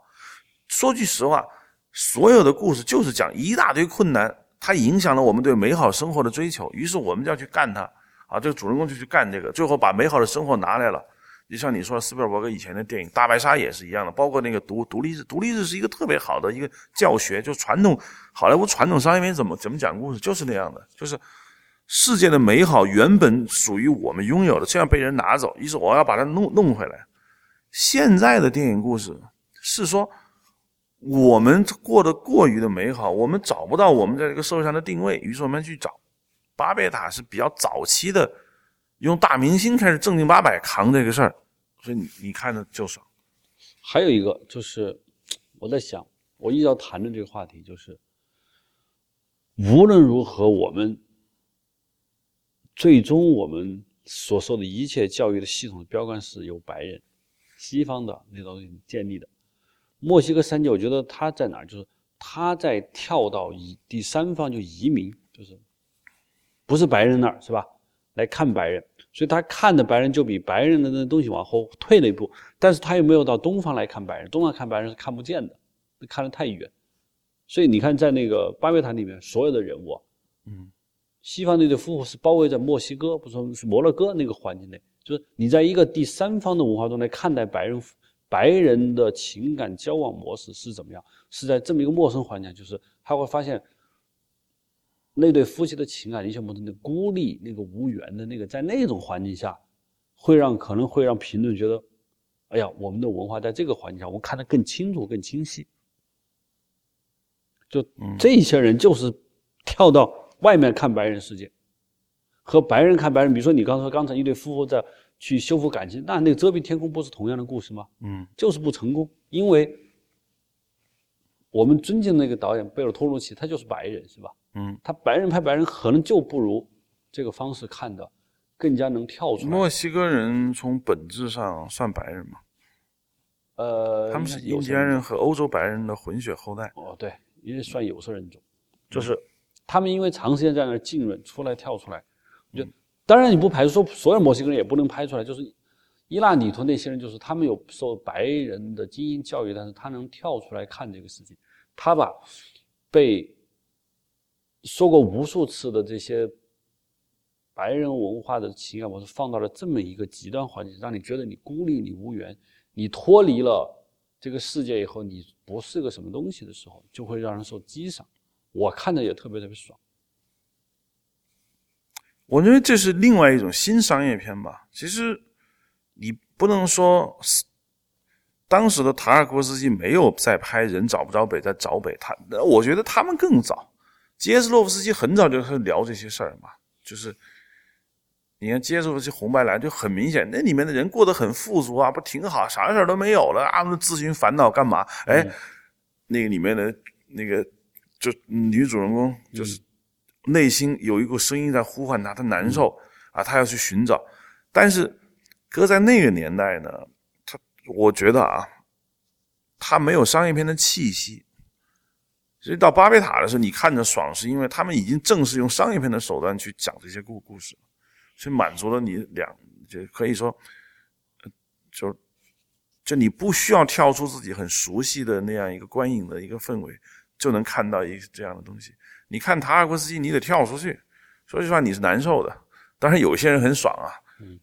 说句实话，所有的故事就是讲一大堆困难，它影响了我们对美好生活的追求，于是我们就要去干它。啊，这个主人公就去干这个，最后把美好的生活拿来了。就像你说，斯皮尔伯格以前的电影《大白鲨》也是一样的，包括那个独独立日，独立日是一个特别好的一个教学，就传统好莱坞传统商业片怎么怎么讲故事，就是那样的，就是世界的美好原本属于我们拥有的，这样被人拿走，于是我要把它弄弄回来。现在的电影故事是说，我们过得过于的美好，我们找不到我们在这个社会上的定位，于是我们去找。巴别塔是比较早期的。用大明星开始正经八百扛这个事儿，所以你你看着就爽。还有一个就是，我在想，我一直要谈的这个话题就是，无论如何，我们最终我们所受的一切教育的系统的标杆是由白人、西方的那东西建立的。墨西哥三杰，我觉得他在哪儿？就是他在跳到以第三方就移民，就是不是白人那儿是吧？来看白人，所以他看的白人就比白人的那东西往后退了一步，但是他又没有到东方来看白人，东方看白人是看不见的，看得太远。所以你看，在那个巴别塔里面，所有的人物，嗯，西方那对夫妇是包围在墨西哥，不是是摩洛哥那个环境内，就是你在一个第三方的文化中来看待白人白人的情感交往模式是怎么样？是在这么一个陌生环境，就是他会发现那对夫妻的情感，你想不通的孤立、那个无缘的那个，在那种环境下，会让可能会让评论觉得，哎呀，我们的文化在这个环境下，我看得更清楚、更清晰。就这些人就是跳到外面看白人世界，和白人看白人，比如说你刚才刚才一对夫妇在。去修复感情，那那个遮蔽天空不是同样的故事吗？嗯，就是不成功，因为我们尊敬那个导演贝尔托鲁奇，他就是白人，是吧？嗯，他白人拍白人可能就不如这个方式看的更加能跳出来。墨西哥人从本质上算白人吗？呃，他们是印第安人和欧洲白人的混血后代。哦，对，因为算有色人种，就是他们因为长时间在那浸润，出来跳出来，就。当然，你不排除说所有墨西哥人也不能拍出来，就是伊纳里头那些人，就是他们有受白人的精英教育，但是他能跳出来看这个世界，他把被说过无数次的这些白人文化的情感模式放到了这么一个极端环境，让你觉得你孤立、你无缘、你脱离了这个世界以后，你不是个什么东西的时候，就会让人受激赏。我看着也特别特别爽。我认为这是另外一种新商业片吧。其实你不能说当时的塔尔科夫斯基没有在拍《人找不着北》，在找北。他，我觉得他们更早。杰斯洛夫斯基很早就开始聊这些事儿嘛。就是你看杰斯洛夫斯基《红白蓝》就很明显，那里面的人过得很富足啊，不挺好，啥事儿都没有了啊，自寻烦恼干嘛？哎，那个里面的那个就女主人公就是。内心有一股声音在呼唤她，她难受啊，她要去寻找。但是，搁在那个年代呢，她我觉得啊，他没有商业片的气息。所以到巴别塔的时候，你看着爽，是因为他们已经正式用商业片的手段去讲这些故故事，所以满足了你两，就可以说，就就你不需要跳出自己很熟悉的那样一个观影的一个氛围，就能看到一这样的东西。你看塔尔科斯基，你得跳出去。说句话，你是难受的。但是，有些人很爽啊，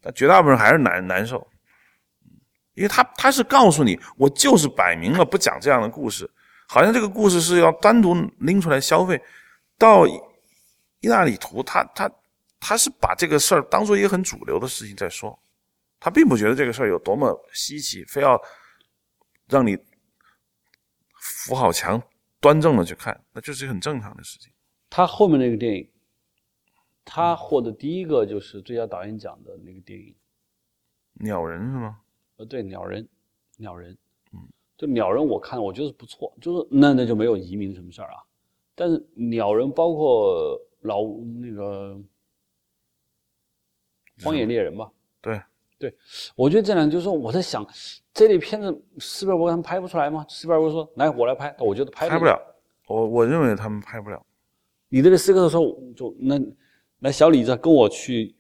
但绝大部分人还是难难受。因为他他是告诉你，我就是摆明了不讲这样的故事，好像这个故事是要单独拎出来消费。到意大利图，他他他是把这个事儿当做一个很主流的事情在说，他并不觉得这个事儿有多么稀奇，非要让你扶好墙，端正的去看，那就是很正常的事情。他后面那个电影，他获得第一个就是最佳导演奖的那个电影，《鸟人》是吗？呃，对，《鸟人》，《鸟人》，嗯，就《鸟人》，我看我觉得不错，就是那那就没有移民什么事儿啊。但是《鸟人》包括老那个《荒野猎人》吧？对，对，我觉得这两就是说我在想，这类片子斯皮尔伯格他们拍不出来吗？斯皮尔伯格说：“来，我来拍。”我觉得拍拍不了，我我认为他们拍不了。你这个四个说就那，那小李子跟我去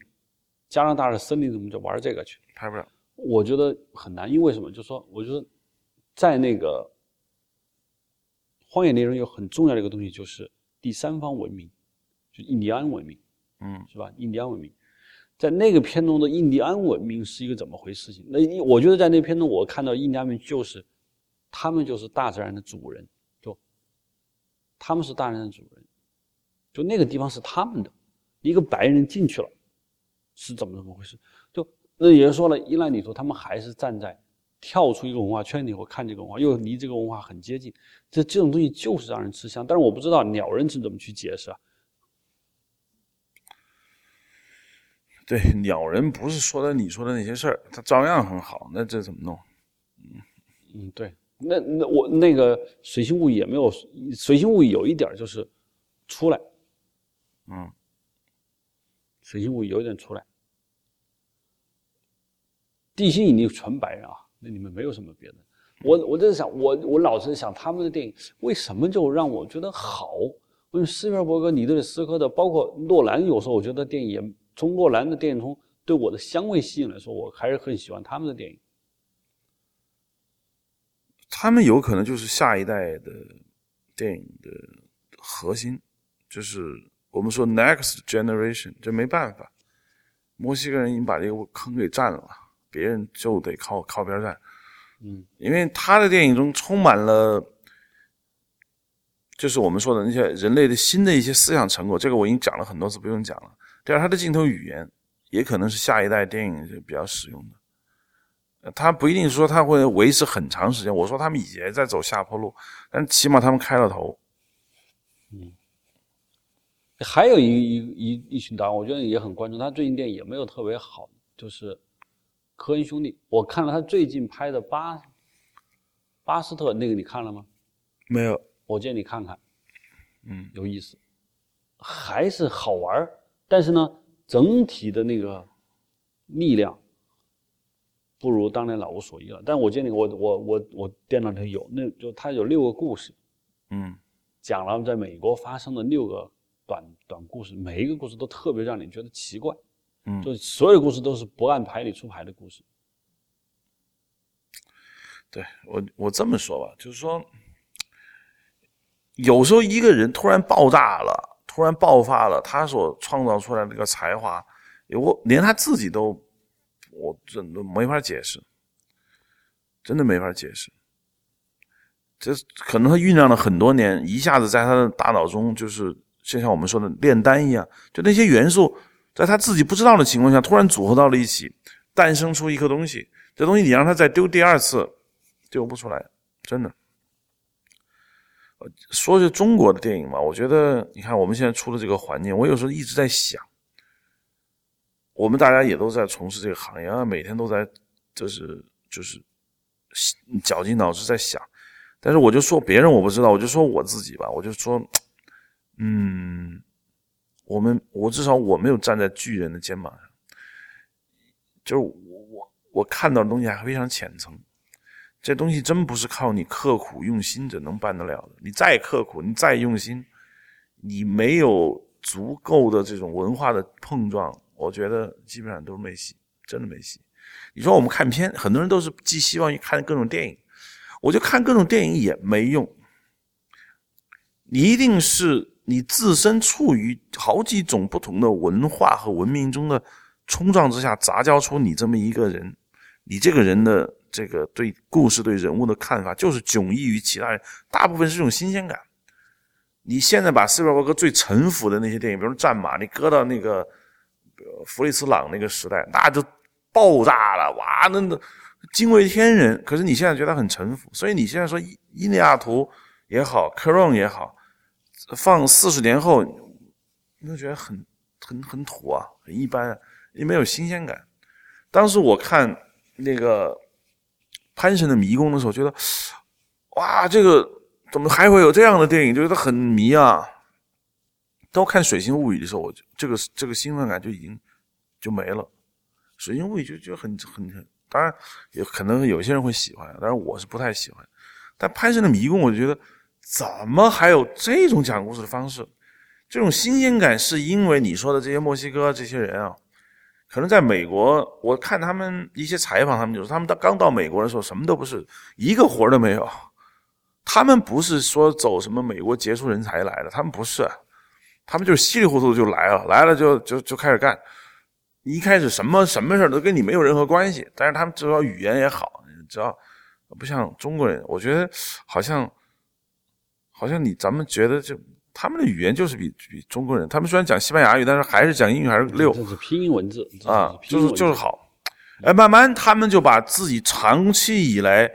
加拿大的森林怎么就玩这个去？拍不了，我觉得很难，因为什么？就说我觉得在那个荒野猎人有很重要的一个东西，就是第三方文明，就印第安文明，嗯，是吧？印第安文明，在那个片中的印第安文明是一个怎么回事？情那我觉得在那片中，我看到印第安文明就是他们就是大自然的主人，就他们是大自然的主人。就那个地方是他们的，一个白人进去了，是怎么怎么回事？就那也就说了，伊兰里头他们还是站在跳出一个文化圈里，我看这个文化又离这个文化很接近，这这种东西就是让人吃香。但是我不知道鸟人是怎么去解释啊？对，鸟人不是说的你说的那些事儿，他照样很好，那这怎么弄？嗯嗯，对，那那我那个水星物语也没有，水星物语有一点就是出来。嗯，水星物有点出来，地心引力纯白啊，那里面没有什么别的。我我在想，我我老是想他们的电影为什么就让我觉得好？因为斯皮尔伯格、尼德里斯科的，包括诺兰，有时候我觉得电影从诺兰的电影中对我的香味吸引来说，我还是很喜欢他们的电影。他们有可能就是下一代的电影的核心，就是。我们说 next generation，这没办法，墨西哥人已经把这个坑给占了，别人就得靠靠边站。嗯，因为他的电影中充满了，就是我们说的那些人类的新的一些思想成果。这个我已经讲了很多次，不用讲了。第二，他的镜头语言也可能是下一代电影比较使用的。他不一定说他会维持很长时间。我说他们也在走下坡路，但起码他们开了头。嗯，还有一一一一群导演，我觉得也很关注。他最近电影也没有特别好，就是科恩兄弟。我看了他最近拍的巴巴斯特那个，你看了吗？没有，我建议你看看，嗯，有意思，还是好玩儿。但是呢，整体的那个力量不如当年老无所依了。但我建议我我我我电脑里有，那就他有六个故事，嗯，讲了在美国发生的六个短短故事，每一个故事都特别让你觉得奇怪，嗯，就所有故事都是不按牌理出牌的故事。对我我这么说吧，就是说，有时候一个人突然爆炸了。突然爆发了，他所创造出来的这个才华，我连他自己都，我真的没法解释，真的没法解释。这可能他酝酿了很多年，一下子在他的大脑中，就是就像我们说的炼丹一样，就那些元素在他自己不知道的情况下，突然组合到了一起，诞生出一颗东西。这东西你让他再丢第二次，丢不出来，真的。说是中国的电影嘛，我觉得你看我们现在出的这个环境，我有时候一直在想，我们大家也都在从事这个行业啊，每天都在就是就是绞尽脑汁在想，但是我就说别人我不知道，我就说我自己吧，我就说，嗯，我们我至少我没有站在巨人的肩膀上，就是我我我看到的东西还非常浅层。这东西真不是靠你刻苦用心就能办得了的。你再刻苦，你再用心，你没有足够的这种文化的碰撞，我觉得基本上都是没戏，真的没戏。你说我们看片，很多人都是寄希望于看各种电影，我就看各种电影也没用。你一定是你自身处于好几种不同的文化和文明中的冲撞之下，杂交出你这么一个人，你这个人的。这个对故事、对人物的看法，就是迥异于其他人。大部分是这种新鲜感。你现在把斯皮尔伯格最沉服的那些电影，比如《战马》，你搁到那个弗里斯朗那个时代，那就爆炸了，哇，那那惊为天人。可是你现在觉得很沉服，所以你现在说《伊利亚图》也好，《克隆》也好，放四十年后，你都觉得很很很土啊，很一般，也没有新鲜感。当时我看那个。潘神的迷宫的时候，觉得哇，这个怎么还会有这样的电影？就觉得很迷啊。都看《水星物语》的时候，我就这个这个兴奋感就已经就没了。《水星物语》就就很很很，当然也可能有些人会喜欢，但是我是不太喜欢。但潘神的迷宫，我就觉得怎么还有这种讲故事的方式？这种新鲜感是因为你说的这些墨西哥这些人啊。可能在美国，我看他们一些采访，他们就说，他们到刚到美国的时候，什么都不是，一个活都没有。他们不是说走什么美国杰出人才来的，他们不是，他们就是稀里糊涂就来了，来了就就就开始干。一开始什么什么事都跟你没有任何关系，但是他们至少语言也好，你知道不像中国人，我觉得好像好像你咱们觉得就。他们的语言就是比比中国人，他们虽然讲西班牙语，但是还是讲英语还是溜。这是拼音文字啊，就是就是好。哎，慢慢他们就把自己长期以来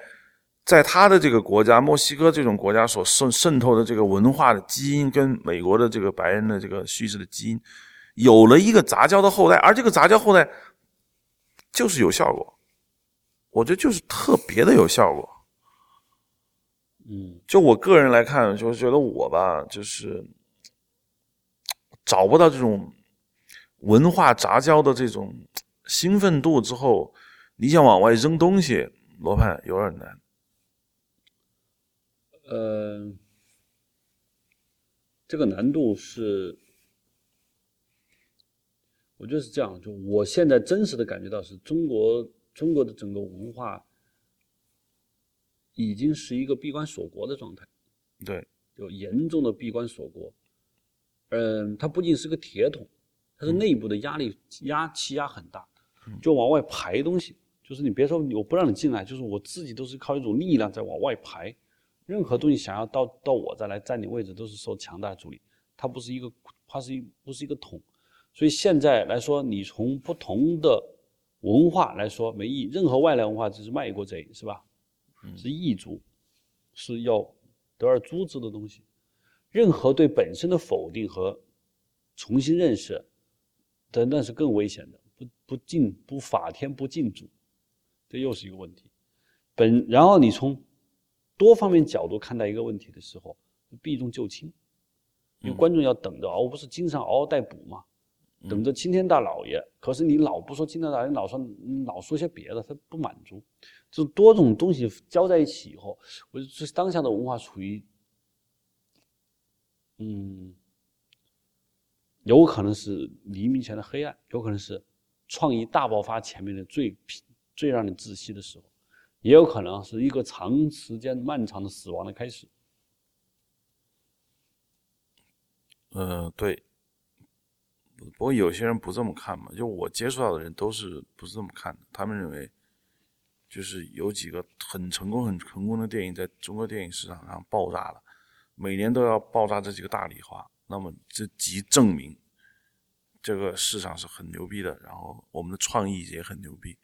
在他的这个国家墨西哥这种国家所渗渗透的这个文化的基因，跟美国的这个白人的这个叙事的基因，有了一个杂交的后代，而这个杂交后代就是有效果，我觉得就是特别的有效果。嗯，就我个人来看，就是觉得我吧，就是找不到这种文化杂交的这种兴奋度之后，你想往外扔东西，罗盘有点难。呃，这个难度是，我觉得是这样，就我现在真实的感觉到，是中国中国的整个文化。已经是一个闭关锁国的状态，对，就严重的闭关锁国。嗯，它不仅是个铁桶，它是内部的压力压气压很大，就往外排东西，就就是你别说我不让你进来，就是我自己都是靠一种力量在往外排。任何东西想要到到我这来占领位置，都是受强大阻力。它不是一个，它是一不是一个桶。所以现在来说，你从不同的文化来说没意义。任何外来文化只是卖国贼，是吧？是异族，是要得而诛之的东西。任何对本身的否定和重新认识，的那是更危险的。不不敬不法天不敬主，这又是一个问题。本然后你从多方面角度看待一个问题的时候，避重就轻，因为观众要等着，熬不是经常嗷嗷待哺嘛。等着青天大老爷，可是你老不说青天大老爷，老说老说些别的，他不满足。就多种东西交在一起以后，我就当下的文化处于，嗯，有可能是黎明前的黑暗，有可能是创意大爆发前面的最最让你窒息的时候，也有可能是一个长时间漫长的死亡的开始。嗯，对。不过有些人不这么看嘛，就我接触到的人都是不是这么看的。他们认为，就是有几个很成功、很成功的电影在中国电影市场上爆炸了，每年都要爆炸这几个大礼花。那么这即证明这个市场是很牛逼的，然后我们的创意也很牛逼。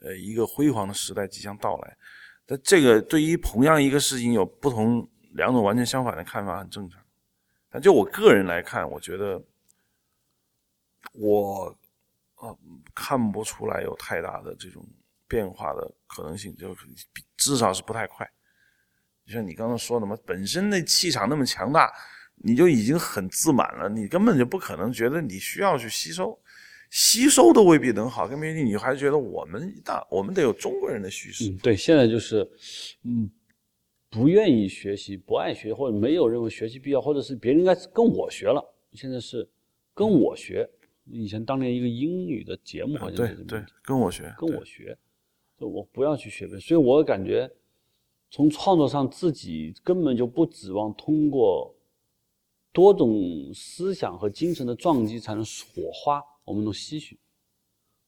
呃，一个辉煌的时代即将到来。但这个对于同样一个事情有不同两种完全相反的看法很正常。但就我个人来看，我觉得。我啊，看不出来有太大的这种变化的可能性，就至少是不太快。就像你刚刚说的嘛，本身那气场那么强大，你就已经很自满了，你根本就不可能觉得你需要去吸收，吸收都未必能好。跟别人，你还觉得我们大，我们得有中国人的叙事。对，现在就是，嗯，不愿意学习，不爱学，或者没有认为学习必要，或者是别人应该跟我学了，现在是跟我学。以前当年一个英语的节目好像对对，跟我学，跟我学，就我不要去学别所以我感觉从创作上自己根本就不指望通过多种思想和精神的撞击才能火花，我们能吸取。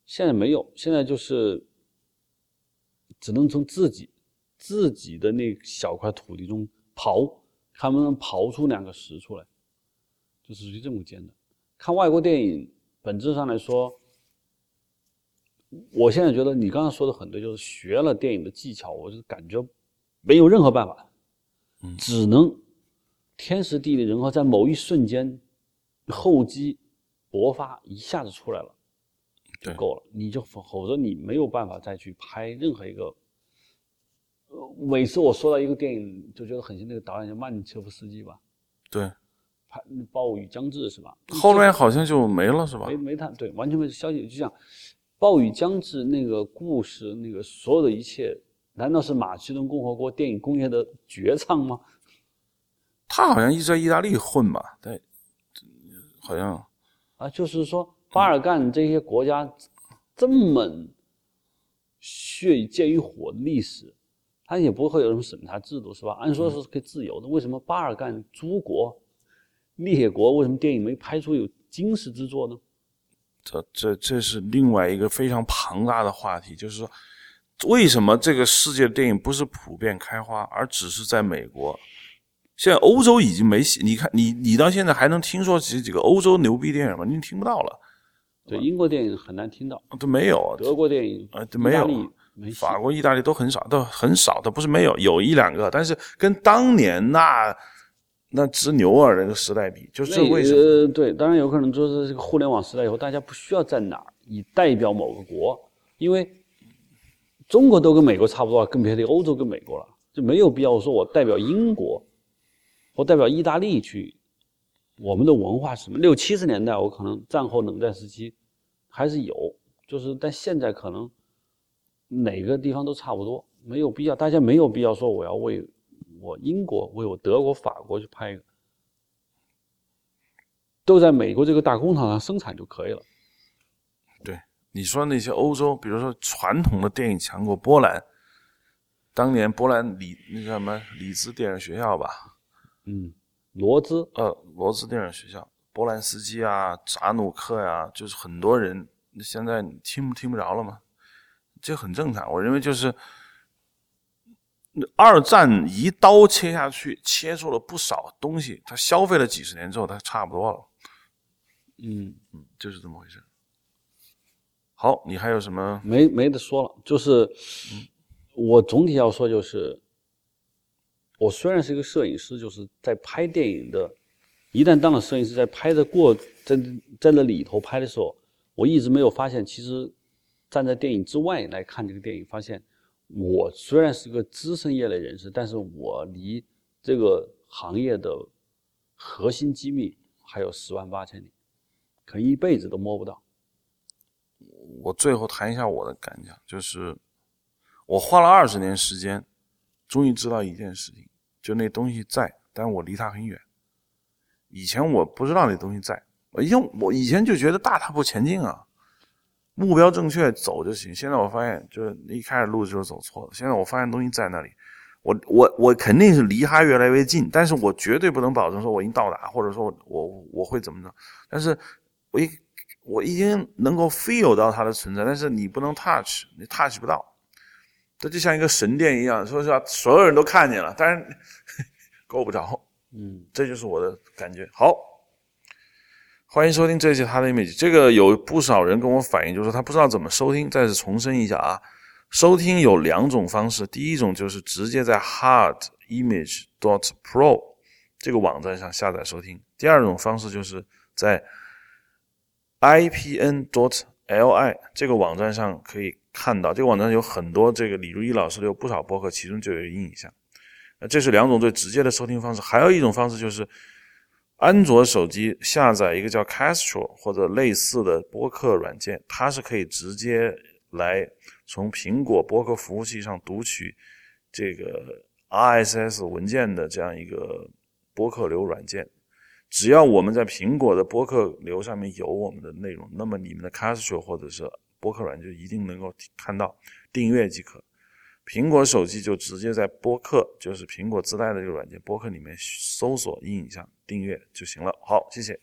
现在没有，现在就是只能从自己自己的那小块土地中刨，看能不能刨出两个石出来，就是这么简单。看外国电影。本质上来说，我现在觉得你刚刚说的很对，就是学了电影的技巧，我就感觉没有任何办法，嗯，只能天时地利人和，在某一瞬间厚积薄发，一下子出来了就够了。你就否则你没有办法再去拍任何一个。呃每次我说到一个电影，就觉得很像那个导演叫曼彻夫斯基吧？对。暴雨将至是吧？后面好像就没了是吧？没没谈对，完全没消息。就像暴雨将至那个故事，那个所有的一切，难道是马其顿共和国电影工业的绝唱吗？他好像一直在意大利混吧？对，好像啊，就是说巴尔干这些国家这么血与溅与火的历史，他也不会有什么审查制度是吧？按说是可以自由的，为什么巴尔干诸国？列国为什么电影没拍出有惊世之作呢？这这这是另外一个非常庞大的话题，就是说，为什么这个世界的电影不是普遍开花，而只是在美国？现在欧洲已经没戏。你看，你你到现在还能听说几几个欧洲牛逼电影吗？你听不到了。对，英国电影很难听到，都没有。德国电影啊，都没有。法国、意大利都很少，都很少，都不是没有，有一两个，但是跟当年那。那直牛耳那个时代比，就是为什么？对，当然有可能就是这个互联网时代以后，大家不需要在哪儿以代表某个国，因为中国都跟美国差不多，更别提欧洲跟美国了，就没有必要说我代表英国，或代表意大利去。我们的文化是什么？六七十年代，我可能战后冷战时期还是有，就是但现在可能哪个地方都差不多，没有必要，大家没有必要说我要为。我英国我有德国、法国去拍一个，都在美国这个大工厂上生产就可以了。对你说那些欧洲，比如说传统的电影强国波兰，当年波兰里那叫什么里兹电影学校吧？嗯，罗兹呃罗兹电影学校，波兰斯基啊、扎努克呀，就是很多人现在听不听不着了吗？这很正常。我认为就是二战一刀切下去，切出了不少东西。他消费了几十年之后，他差不多了。嗯嗯，就是这么回事。好，你还有什么？没没得说了，就是我总体要说就是，我虽然是一个摄影师，就是在拍电影的，一旦当了摄影师，在拍的过在在那里头拍的时候，我一直没有发现，其实站在电影之外来看这个电影，发现我虽然是个资深业内人士，但是我离这个行业的核心机密还有十万八千里，可一辈子都摸不到。我最后谈一下我的感想，就是我花了二十年时间，终于知道一件事情，就那东西在，但我离它很远。以前我不知道那东西在，我以前我以前就觉得大踏步前进啊，目标正确走就行。现在我发现，就是一开始路就是走错了。现在我发现东西在那里，我我我肯定是离它越来越近，但是我绝对不能保证说我已经到达，或者说我我会怎么着。但是我一。我已经能够 feel 到它的存在，但是你不能 touch，你 touch 不到，这就像一个神殿一样，说实话，所有人都看见了，但是够不着。嗯，这就是我的感觉。好，欢迎收听这一期他的 image。这个有不少人跟我反映，就是他不知道怎么收听。再次重申一下啊，收听有两种方式，第一种就是直接在 hardimage.dot.pro 这个网站上下载收听；第二种方式就是在 ipn.dot.li 这个网站上可以看到，这个网站有很多这个李如一老师的有不少博客，其中就有印象。那这是两种最直接的收听方式，还有一种方式就是安卓手机下载一个叫 Castro 或者类似的播客软件，它是可以直接来从苹果播客服务器上读取这个 RSS 文件的这样一个播客流软件。只要我们在苹果的播客流上面有我们的内容，那么你们的 Castro 或者是播客软件就一定能够看到，订阅即可。苹果手机就直接在播客，就是苹果自带的这个软件播客里面搜索“音影像”订阅就行了。好，谢谢。